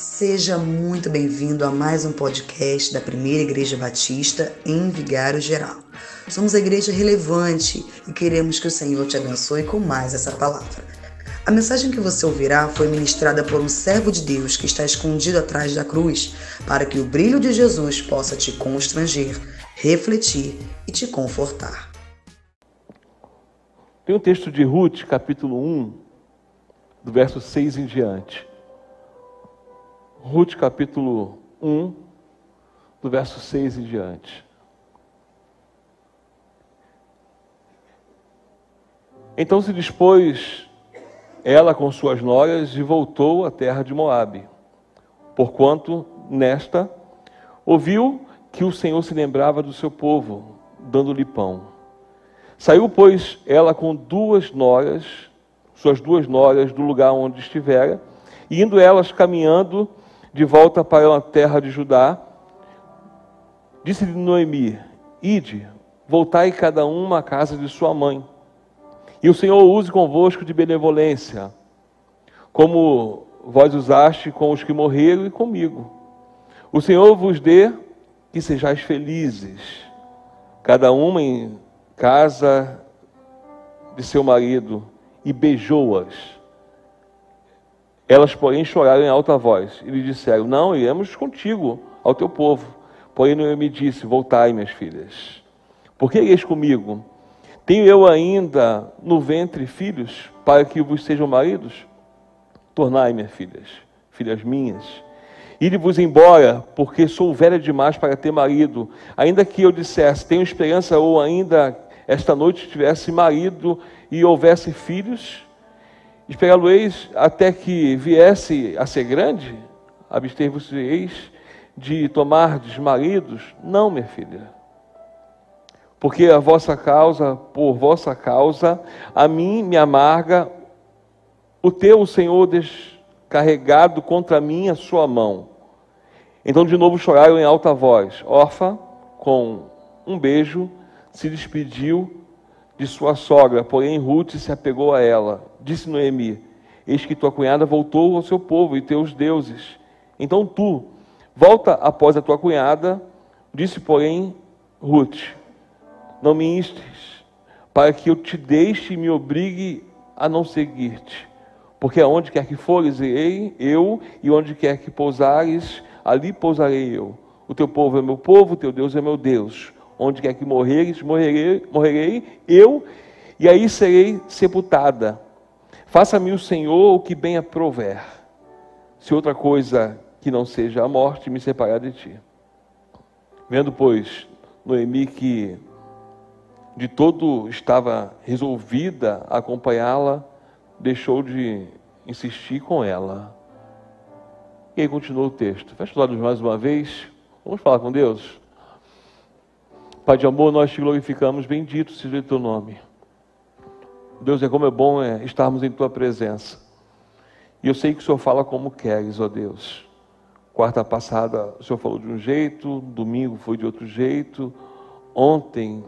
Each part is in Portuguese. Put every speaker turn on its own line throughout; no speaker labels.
Seja muito bem-vindo a mais um podcast da Primeira Igreja Batista em Vigário Geral. Somos a igreja relevante e queremos que o Senhor te abençoe com mais essa palavra. A mensagem que você ouvirá foi ministrada por um servo de Deus que está escondido atrás da cruz, para que o brilho de Jesus possa te constranger, refletir e te confortar.
Tem um texto de Ruth, capítulo 1, do verso 6 em diante. Ruth capítulo 1, do verso 6 em diante. Então se dispôs ela com suas noras e voltou à terra de Moabe, porquanto nesta ouviu que o Senhor se lembrava do seu povo, dando-lhe pão. Saiu, pois, ela com duas noras, suas duas noras, do lugar onde estivera, e indo elas caminhando, de volta para a terra de Judá, disse-lhe Noemi: Ide, voltai cada uma à casa de sua mãe. E o Senhor use convosco de benevolência, como vós usaste com os que morreram e comigo. O Senhor vos dê que sejais felizes, cada uma em casa de seu marido, e beijou-as. Elas, porém, choraram em alta voz e lhe disseram: Não, iremos contigo ao teu povo. Porém, Noemi disse: Voltai, minhas filhas. Por que ireis comigo? Tenho eu ainda no ventre filhos para que vos sejam maridos? Tornai, minhas filhas, filhas minhas. Ide-vos embora, porque sou velha demais para ter marido. Ainda que eu dissesse, tenho esperança, ou ainda esta noite tivesse marido e houvesse filhos, Esperá-lo-eis até que viesse a ser grande? Abster-vos-eis de tomar maridos? Não, minha filha. Porque a vossa causa, por vossa causa, a mim me amarga o teu, Senhor, descarregado contra mim a sua mão. Então de novo choraram em alta voz. Orfa, com um beijo, se despediu de sua sogra, porém Ruth se apegou a ela. Disse Noemi: Eis que tua cunhada voltou ao seu povo e teus deuses. Então tu, volta após a tua cunhada, disse, porém, Ruth: Não me instes, para que eu te deixe e me obrigue a não seguir-te. Porque aonde quer que fores, irei eu, e onde quer que pousares, ali pousarei eu. O teu povo é meu povo, o teu Deus é meu Deus onde quer que morreres, morrerei, morrerei eu, e aí serei sepultada. Faça-me o Senhor o que bem aprover, se outra coisa que não seja a morte me separar de ti. Vendo, pois, Noemi que de todo estava resolvida a acompanhá-la, deixou de insistir com ela. E aí continuou o texto. Fecha os olhos mais uma vez. Vamos falar com Deus? Pai de amor, nós te glorificamos, bendito seja o teu nome. Deus, é como é bom é, estarmos em tua presença. E eu sei que o Senhor fala como queres, ó Deus. Quarta passada o Senhor falou de um jeito, domingo foi de outro jeito, ontem,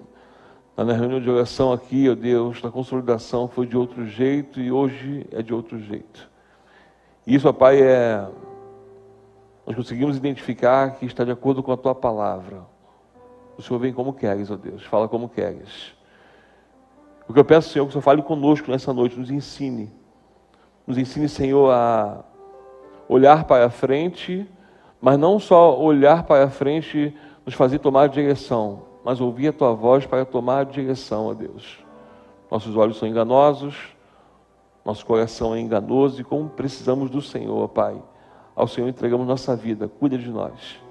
na reunião de oração aqui, ó Deus, na consolidação foi de outro jeito e hoje é de outro jeito. E isso, ó Pai, é. Nós conseguimos identificar que está de acordo com a tua palavra. O Senhor vem como queres, ó Deus, fala como queres. O que eu peço, Senhor, é que o Senhor fale conosco nessa noite, nos ensine. Nos ensine, Senhor, a olhar para a frente, mas não só olhar para a frente, nos fazer tomar direção, mas ouvir a tua voz para tomar direção, ó Deus. Nossos olhos são enganosos, nosso coração é enganoso e como precisamos do Senhor, Pai. Ao Senhor entregamos nossa vida, cuida de nós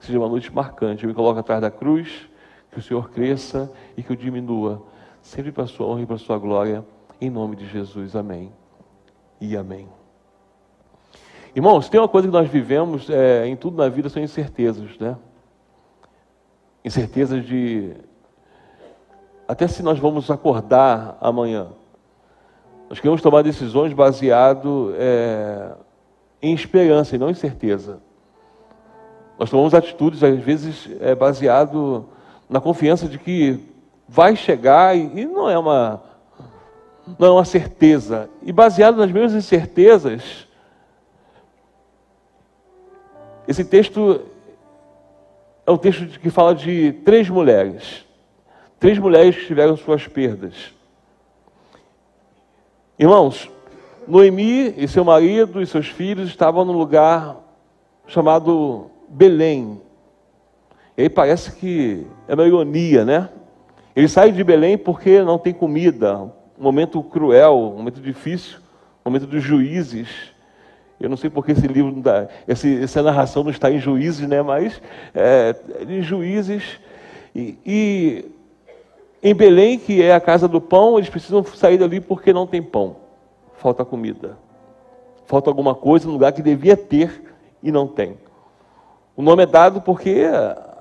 seja uma noite marcante. Eu me coloco atrás da cruz, que o Senhor cresça e que eu diminua, sempre para a sua honra e para a sua glória, em nome de Jesus. Amém e amém. Irmãos, tem uma coisa que nós vivemos é, em tudo na vida são incertezas, né? Incertezas de até se nós vamos acordar amanhã. Nós queremos tomar decisões baseado é, em esperança e não em certeza. Nós tomamos atitudes, às vezes, é, baseado na confiança de que vai chegar e, e não é uma não é uma certeza. E baseado nas mesmas incertezas, Esse texto é um texto que fala de três mulheres. Três mulheres que tiveram suas perdas. Irmãos, Noemi e seu marido e seus filhos estavam num lugar chamado Belém. E aí parece que é uma ironia, né? Eles saem de Belém porque não tem comida, um momento cruel, um momento difícil, um momento dos juízes. Eu não sei porque esse livro, dá, esse, essa narração não está em juízes, né? Mas é, em juízes. E, e em Belém, que é a casa do pão, eles precisam sair dali porque não tem pão. Falta comida. Falta alguma coisa no lugar que devia ter e não tem. O nome é dado porque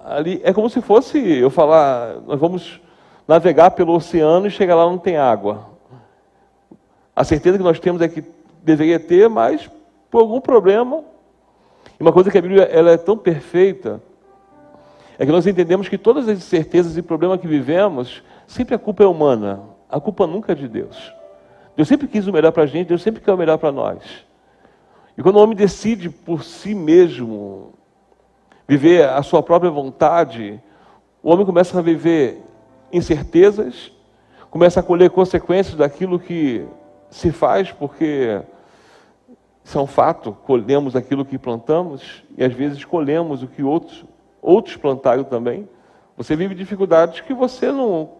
ali é como se fosse eu falar, nós vamos navegar pelo oceano e chegar lá não tem água. A certeza que nós temos é que deveria ter, mas por algum problema. E uma coisa que a Bíblia ela é tão perfeita é que nós entendemos que todas as incertezas e problemas que vivemos, sempre a culpa é humana. A culpa nunca é de Deus. Deus sempre quis o melhor para a gente, Deus sempre quer o melhor para nós. E quando o homem decide por si mesmo viver a sua própria vontade, o homem começa a viver incertezas, começa a colher consequências daquilo que se faz, porque isso é um fato, colhemos aquilo que plantamos e às vezes colhemos o que outros, outros plantaram também. Você vive dificuldades que você não,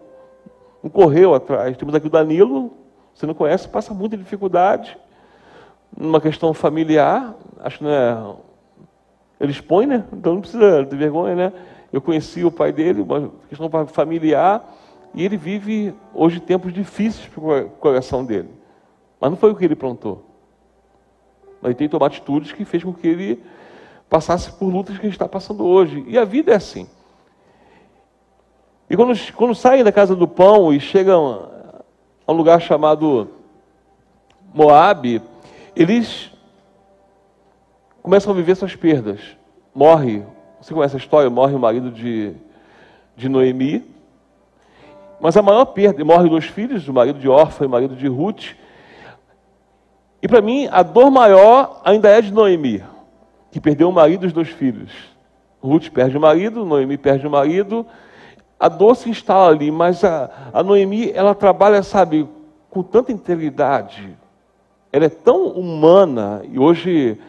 não correu atrás. Temos aqui o Danilo, você não conhece, passa muita dificuldade numa questão familiar, acho que não é. Ele expõe, né? Então não precisa de vergonha, né? Eu conheci o pai dele, uma questão familiar, e ele vive hoje tempos difíceis para o coração dele. Mas não foi o que ele plantou. Mas ele tem que tomar atitudes que fez com que ele passasse por lutas que ele está passando hoje. E a vida é assim. E quando, quando saem da casa do pão e chegam a um lugar chamado Moabe, eles começam a viver suas perdas. Morre, você conhece a história? Morre o marido de, de Noemi. Mas a maior perda, morre dois filhos, o marido de Orfa e o marido de Ruth. E para mim, a dor maior ainda é de Noemi, que perdeu o marido e os dois filhos. Ruth perde o marido, Noemi perde o marido. A dor se instala ali, mas a, a Noemi, ela trabalha, sabe, com tanta integridade. Ela é tão humana, e hoje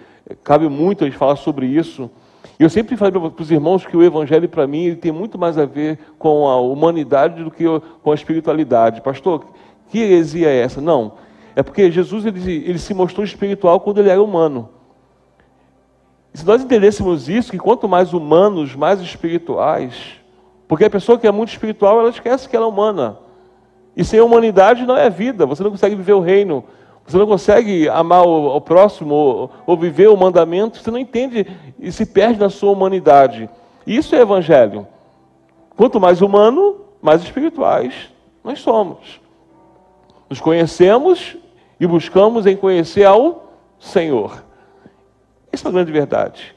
cabe muito a gente falar sobre isso. Eu sempre falei para os irmãos que o Evangelho, para mim, ele tem muito mais a ver com a humanidade do que com a espiritualidade. Pastor, que heresia é essa? Não. É porque Jesus ele, ele se mostrou espiritual quando ele era humano. E se nós entendêssemos isso, que quanto mais humanos, mais espirituais, porque a pessoa que é muito espiritual, ela esquece que ela é humana. E sem humanidade não é vida, você não consegue viver o reino, você não consegue amar o, o próximo ou, ou, viver o mandamento, você não entende e se perde na sua humanidade. Isso é evangelho. Quanto mais humano, mais espirituais nós somos. Nos conhecemos e buscamos em conhecer ao Senhor. Essa é a grande verdade.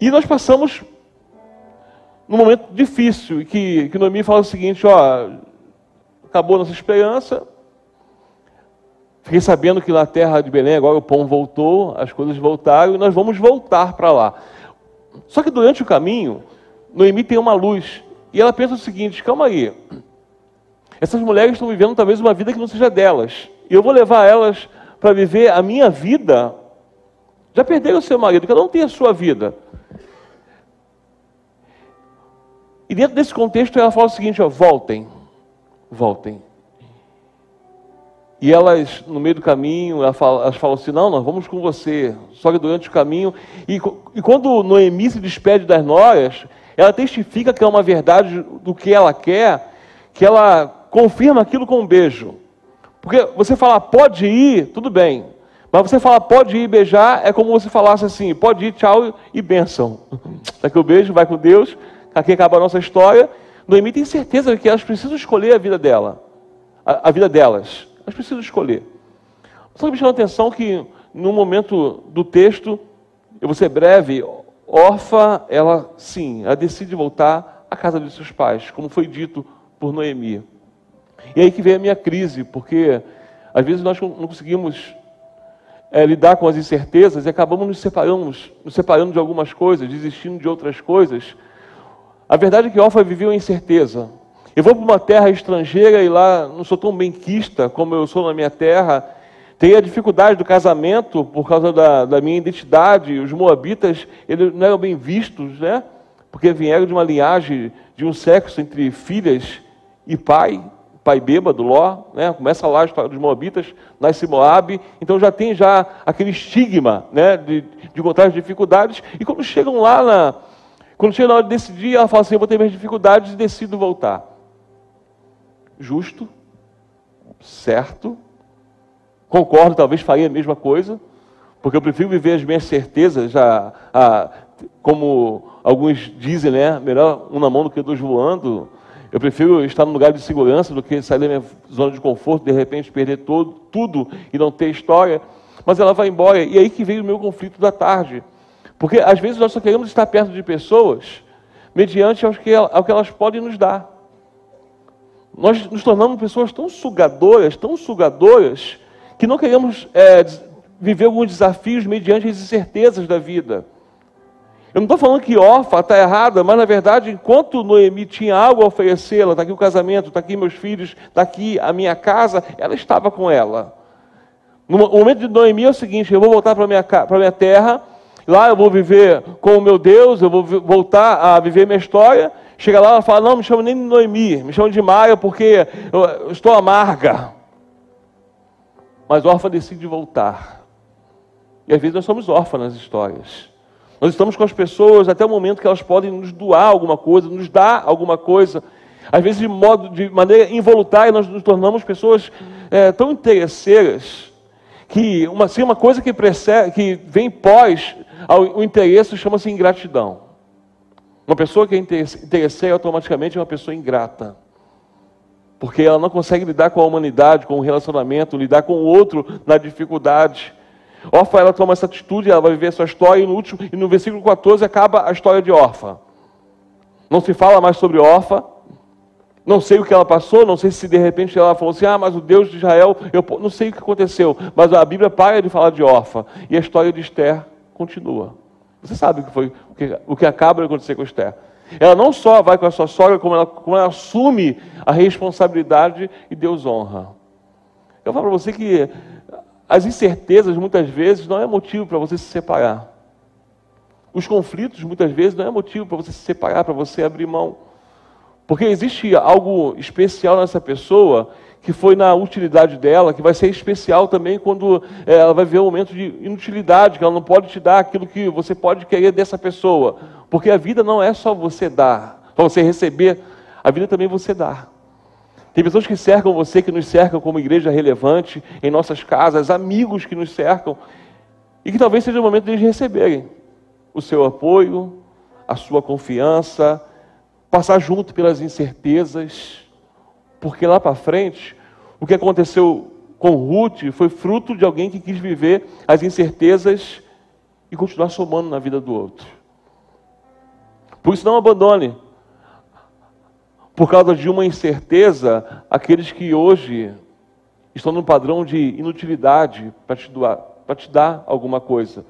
E nós passamos num momento difícil, que, que Noemi fala o seguinte, ó, acabou nossa esperança, fiquei sabendo que na terra de Belém agora o pão voltou, as coisas voltaram, e nós vamos voltar para lá. Só que durante o caminho, Noemi tem uma luz, e ela pensa o seguinte, calma aí, essas mulheres estão vivendo talvez uma vida que não seja delas, e eu vou levar elas para viver a minha vida. Já perderam o seu marido, cada um tem a sua vida. E dentro desse contexto ela fala o seguinte: ó, voltem, voltem. E elas, no meio do caminho, elas falam, elas falam assim: não, nós vamos com você. Só que durante o caminho. E, e quando Noemi se despede das noras, ela testifica que é uma verdade do que ela quer, que ela confirma aquilo com um beijo. Porque você falar pode ir, tudo bem. Mas você falar pode ir beijar é como você falasse assim: pode ir, tchau e bênção. Daqui o beijo, vai com Deus. Aqui acaba a nossa história. Noemi tem certeza que elas precisam escolher a vida dela. A, a vida delas. Elas precisam escolher. Só que me chama a atenção que no momento do texto, eu vou ser breve, Orfa, ela sim, ela decide voltar à casa de seus pais, como foi dito por Noemi. E aí que vem a minha crise, porque às vezes nós não conseguimos é, lidar com as incertezas e acabamos nos separando, nos separando de algumas coisas, desistindo de outras coisas. A verdade é que Orfa viveu em incerteza. Eu vou para uma terra estrangeira e lá não sou tão benquista como eu sou na minha terra. Tenho a dificuldade do casamento por causa da, da minha identidade. Os moabitas eles não eram bem vistos, né? Porque vieram de uma linhagem de um sexo entre filhas e pai pai bêbado, Ló, né? começa lá a história dos Moabitas, nasce Moab, então já tem já aquele estigma né? de, de encontrar as dificuldades, e quando chegam lá, na, quando chega na hora de decidir, ela fala assim, eu vou ter minhas dificuldades e decido voltar. Justo, certo, concordo, talvez faria a mesma coisa, porque eu prefiro viver as minhas certezas, já, a, como alguns dizem, né? melhor um na mão do que dois voando, eu prefiro estar num lugar de segurança do que sair da minha zona de conforto, de repente perder todo, tudo e não ter história. Mas ela vai embora. E é aí que veio o meu conflito da tarde. Porque às vezes nós só queremos estar perto de pessoas mediante ao que, ao que elas podem nos dar. Nós nos tornamos pessoas tão sugadoras, tão sugadoras, que não queremos é, viver alguns desafios mediante as incertezas da vida. Eu não estou falando que órfã está errada, mas na verdade, enquanto Noemi tinha algo a oferecer, ela está aqui o casamento, está aqui meus filhos, está aqui a minha casa, ela estava com ela. No momento de Noemi é o seguinte: eu vou voltar para a minha, minha terra, lá eu vou viver com o meu Deus, eu vou voltar a viver minha história. Chega lá, ela fala: Não, me chama nem de Noemi, me chama de Maia, porque eu estou amarga. Mas órfã decide voltar. E às vezes nós somos órfãs nas histórias. Nós estamos com as pessoas até o momento que elas podem nos doar alguma coisa, nos dar alguma coisa. Às vezes, de, modo, de maneira involuntária, nós nos tornamos pessoas é, tão interesseiras que uma, assim, uma coisa que, precede, que vem pós ao, o interesse chama-se ingratidão. Uma pessoa que é interesseira automaticamente é uma pessoa ingrata. Porque ela não consegue lidar com a humanidade, com o relacionamento, lidar com o outro na dificuldade. Orfa, ela toma essa atitude, ela vai viver sua história, e no, último, e no versículo 14 acaba a história de Orfa. Não se fala mais sobre Orfa, não sei o que ela passou, não sei se de repente ela falou assim, ah, mas o Deus de Israel, eu não sei o que aconteceu, mas a Bíblia para de falar de Orfa, e a história de Esther continua. Você sabe o que foi, o que, o que acaba de acontecer com Esther. Ela não só vai com a sua sogra, como ela, como ela assume a responsabilidade e Deus honra. Eu falo para você que as incertezas, muitas vezes, não é motivo para você se separar. Os conflitos, muitas vezes, não é motivo para você se separar, para você abrir mão. Porque existe algo especial nessa pessoa que foi na utilidade dela, que vai ser especial também quando é, ela vai ver um momento de inutilidade, que ela não pode te dar aquilo que você pode querer dessa pessoa. Porque a vida não é só você dar, só você receber, a vida também você dá. Tem pessoas que cercam você, que nos cercam como igreja relevante em nossas casas, amigos que nos cercam, e que talvez seja o momento de eles receberem o seu apoio, a sua confiança, passar junto pelas incertezas, porque lá para frente, o que aconteceu com Ruth foi fruto de alguém que quis viver as incertezas e continuar somando na vida do outro. Por isso, não abandone por causa de uma incerteza, aqueles que hoje estão no padrão de inutilidade para te, para te dar alguma coisa.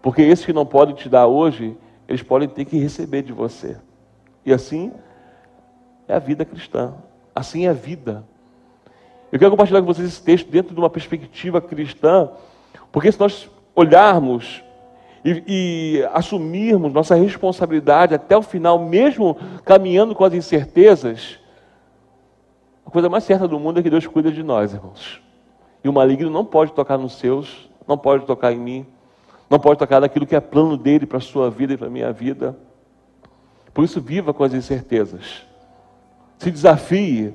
Porque esses que não podem te dar hoje, eles podem ter que receber de você. E assim é a vida cristã. Assim é a vida. Eu quero compartilhar com vocês esse texto dentro de uma perspectiva cristã, porque se nós olharmos e, e assumirmos nossa responsabilidade até o final, mesmo caminhando com as incertezas, a coisa mais certa do mundo é que Deus cuida de nós, irmãos. E o maligno não pode tocar nos seus, não pode tocar em mim, não pode tocar naquilo que é plano dele para a sua vida e para a minha vida. Por isso, viva com as incertezas. Se desafie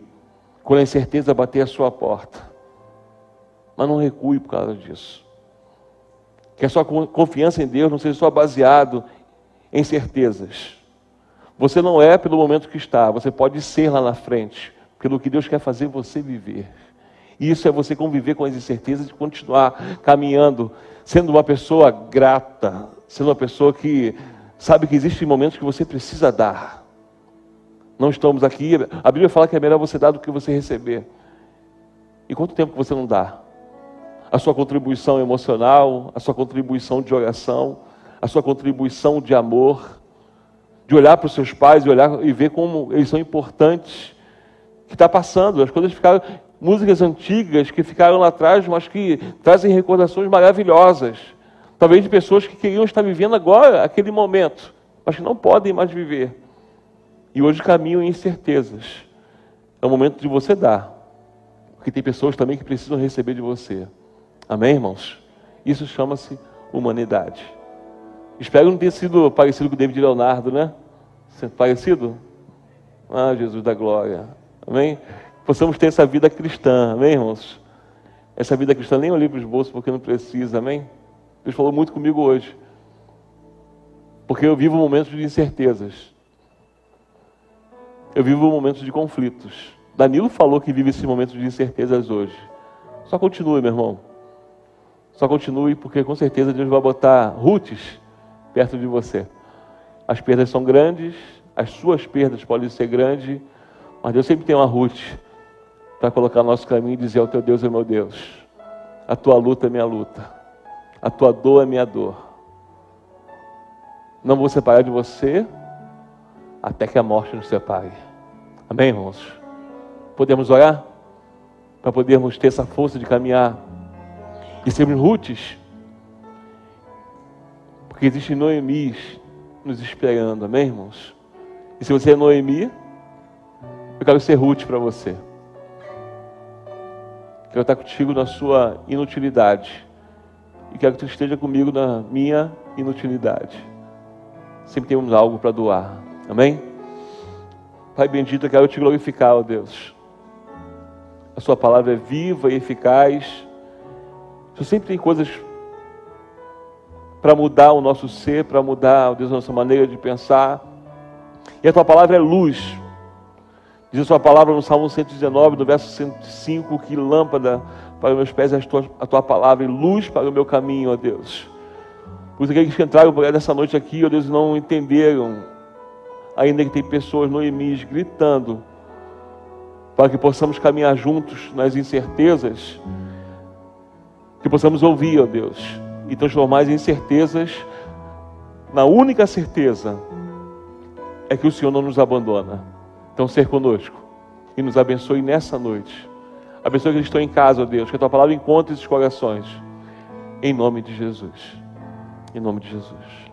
quando a incerteza bater a sua porta. Mas não recue por causa disso. Que a sua confiança em Deus não seja só baseado em certezas. Você não é pelo momento que está, você pode ser lá na frente, pelo que Deus quer fazer você viver. E isso é você conviver com as incertezas e continuar caminhando, sendo uma pessoa grata, sendo uma pessoa que sabe que existem momentos que você precisa dar. Não estamos aqui, a Bíblia fala que é melhor você dar do que você receber. E quanto tempo você não dá? a sua contribuição emocional, a sua contribuição de oração, a sua contribuição de amor, de olhar para os seus pais e olhar e ver como eles são importantes. Que está passando, as coisas ficaram músicas antigas que ficaram lá atrás, mas que trazem recordações maravilhosas. Talvez de pessoas que queriam estar vivendo agora aquele momento, mas que não podem mais viver. E hoje caminham em incertezas. É o momento de você dar. Porque tem pessoas também que precisam receber de você. Amém, irmãos? Isso chama-se humanidade. Espero não ter sido parecido com o David Leonardo, né? Parecido? Ah, Jesus da glória. Amém? Possamos ter essa vida cristã, amém, irmãos? Essa vida cristã nem olhei para os bolsos porque não precisa, amém? Deus falou muito comigo hoje. Porque eu vivo momentos de incertezas. Eu vivo momentos de conflitos. Danilo falou que vive esses momentos de incertezas hoje. Só continue, meu irmão. Só continue, porque com certeza Deus vai botar roots perto de você. As perdas são grandes, as suas perdas podem ser grandes, mas Deus sempre tem uma Ruth para colocar no nosso caminho e dizer: O teu Deus é meu Deus, a tua luta é minha luta, a tua dor é minha dor. Não vou separar de você até que a morte nos separe. Amém, irmãos? Podemos orar para podermos ter essa força de caminhar e sermos rutes, porque existe Noemis nos esperando, amém, irmãos? E se você é Noemi, eu quero ser Ruth para você. Quero estar contigo na sua inutilidade. E quero que tu esteja comigo na minha inutilidade. Sempre temos algo para doar. Amém? Pai bendito, eu quero te glorificar, ó Deus. A sua palavra é viva e eficaz. Tu sempre tem coisas para mudar o nosso ser, para mudar, ó Deus, a nossa maneira de pensar. E a tua palavra é luz Diz a sua palavra no Salmo 119, no verso 105, que lâmpada para os meus pés é a tua, a tua palavra e luz para o meu caminho, ó Deus. Por isso aqueles que entraram nessa noite aqui, ó Deus, não entenderam, ainda que tem pessoas no Emis gritando, para que possamos caminhar juntos nas incertezas, que possamos ouvir, ó Deus, e transformar as incertezas na única certeza é que o Senhor não nos abandona. Então, ser conosco e nos abençoe nessa noite. Abençoe que eles estão em casa, ó Deus, que a tua palavra encontre esses corações. Em nome de Jesus. Em nome de Jesus.